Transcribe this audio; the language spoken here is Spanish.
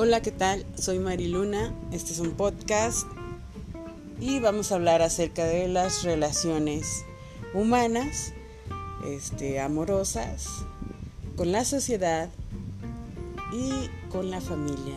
Hola, ¿qué tal? Soy Mariluna, este es un podcast y vamos a hablar acerca de las relaciones humanas, este, amorosas, con la sociedad y con la familia.